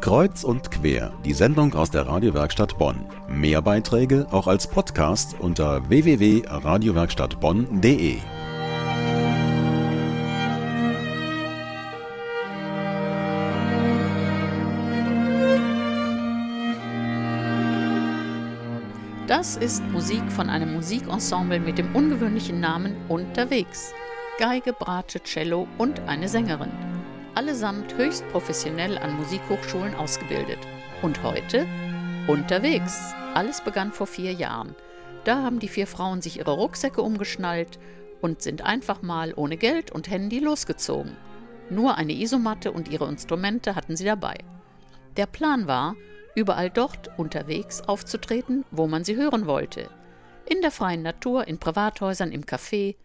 Kreuz und quer, die Sendung aus der Radiowerkstatt Bonn. Mehr Beiträge auch als Podcast unter www.radiowerkstattbonn.de. Das ist Musik von einem Musikensemble mit dem ungewöhnlichen Namen Unterwegs. Geige, Bratsche, Cello und eine Sängerin. Allesamt höchst professionell an Musikhochschulen ausgebildet. Und heute? Unterwegs. Alles begann vor vier Jahren. Da haben die vier Frauen sich ihre Rucksäcke umgeschnallt und sind einfach mal ohne Geld und Handy losgezogen. Nur eine Isomatte und ihre Instrumente hatten sie dabei. Der Plan war, überall dort unterwegs aufzutreten, wo man sie hören wollte. In der freien Natur, in Privathäusern, im Café.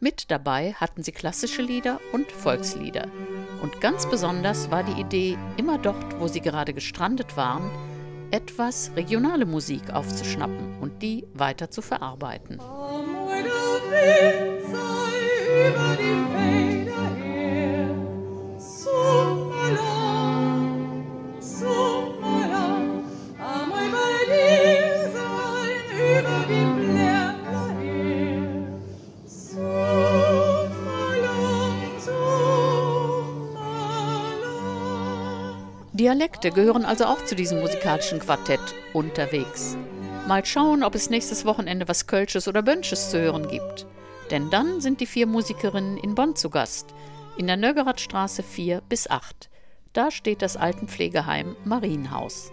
Mit dabei hatten sie klassische Lieder und Volkslieder. Und ganz besonders war die Idee, immer dort, wo sie gerade gestrandet waren, etwas regionale Musik aufzuschnappen und die weiter zu verarbeiten. Oh, Dialekte gehören also auch zu diesem musikalischen Quartett unterwegs. Mal schauen, ob es nächstes Wochenende was Kölsches oder Bönsches zu hören gibt. Denn dann sind die vier Musikerinnen in Bonn zu Gast, in der Nöggeradstraße 4 bis 8. Da steht das Altenpflegeheim Marienhaus.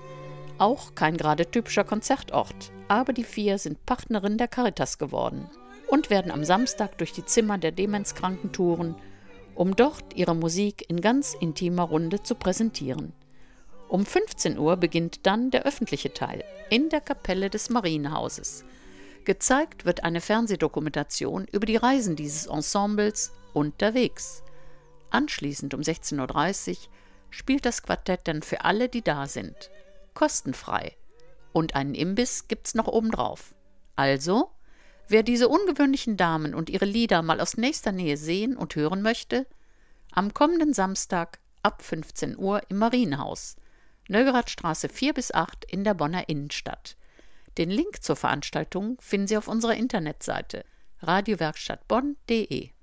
Auch kein gerade typischer Konzertort, aber die vier sind Partnerin der Caritas geworden und werden am Samstag durch die Zimmer der Demenzkranken touren, um dort ihre Musik in ganz intimer Runde zu präsentieren. Um 15 Uhr beginnt dann der öffentliche Teil in der Kapelle des Marienhauses. Gezeigt wird eine Fernsehdokumentation über die Reisen dieses Ensembles unterwegs. Anschließend um 16.30 Uhr spielt das Quartett dann für alle, die da sind. Kostenfrei. Und einen Imbiss gibt's noch obendrauf. Also, wer diese ungewöhnlichen Damen und ihre Lieder mal aus nächster Nähe sehen und hören möchte, am kommenden Samstag ab 15 Uhr im Marienhaus Nögeradstraße 4 bis 8 in der Bonner Innenstadt. Den Link zur Veranstaltung finden Sie auf unserer Internetseite radiowerkstattbonn.de.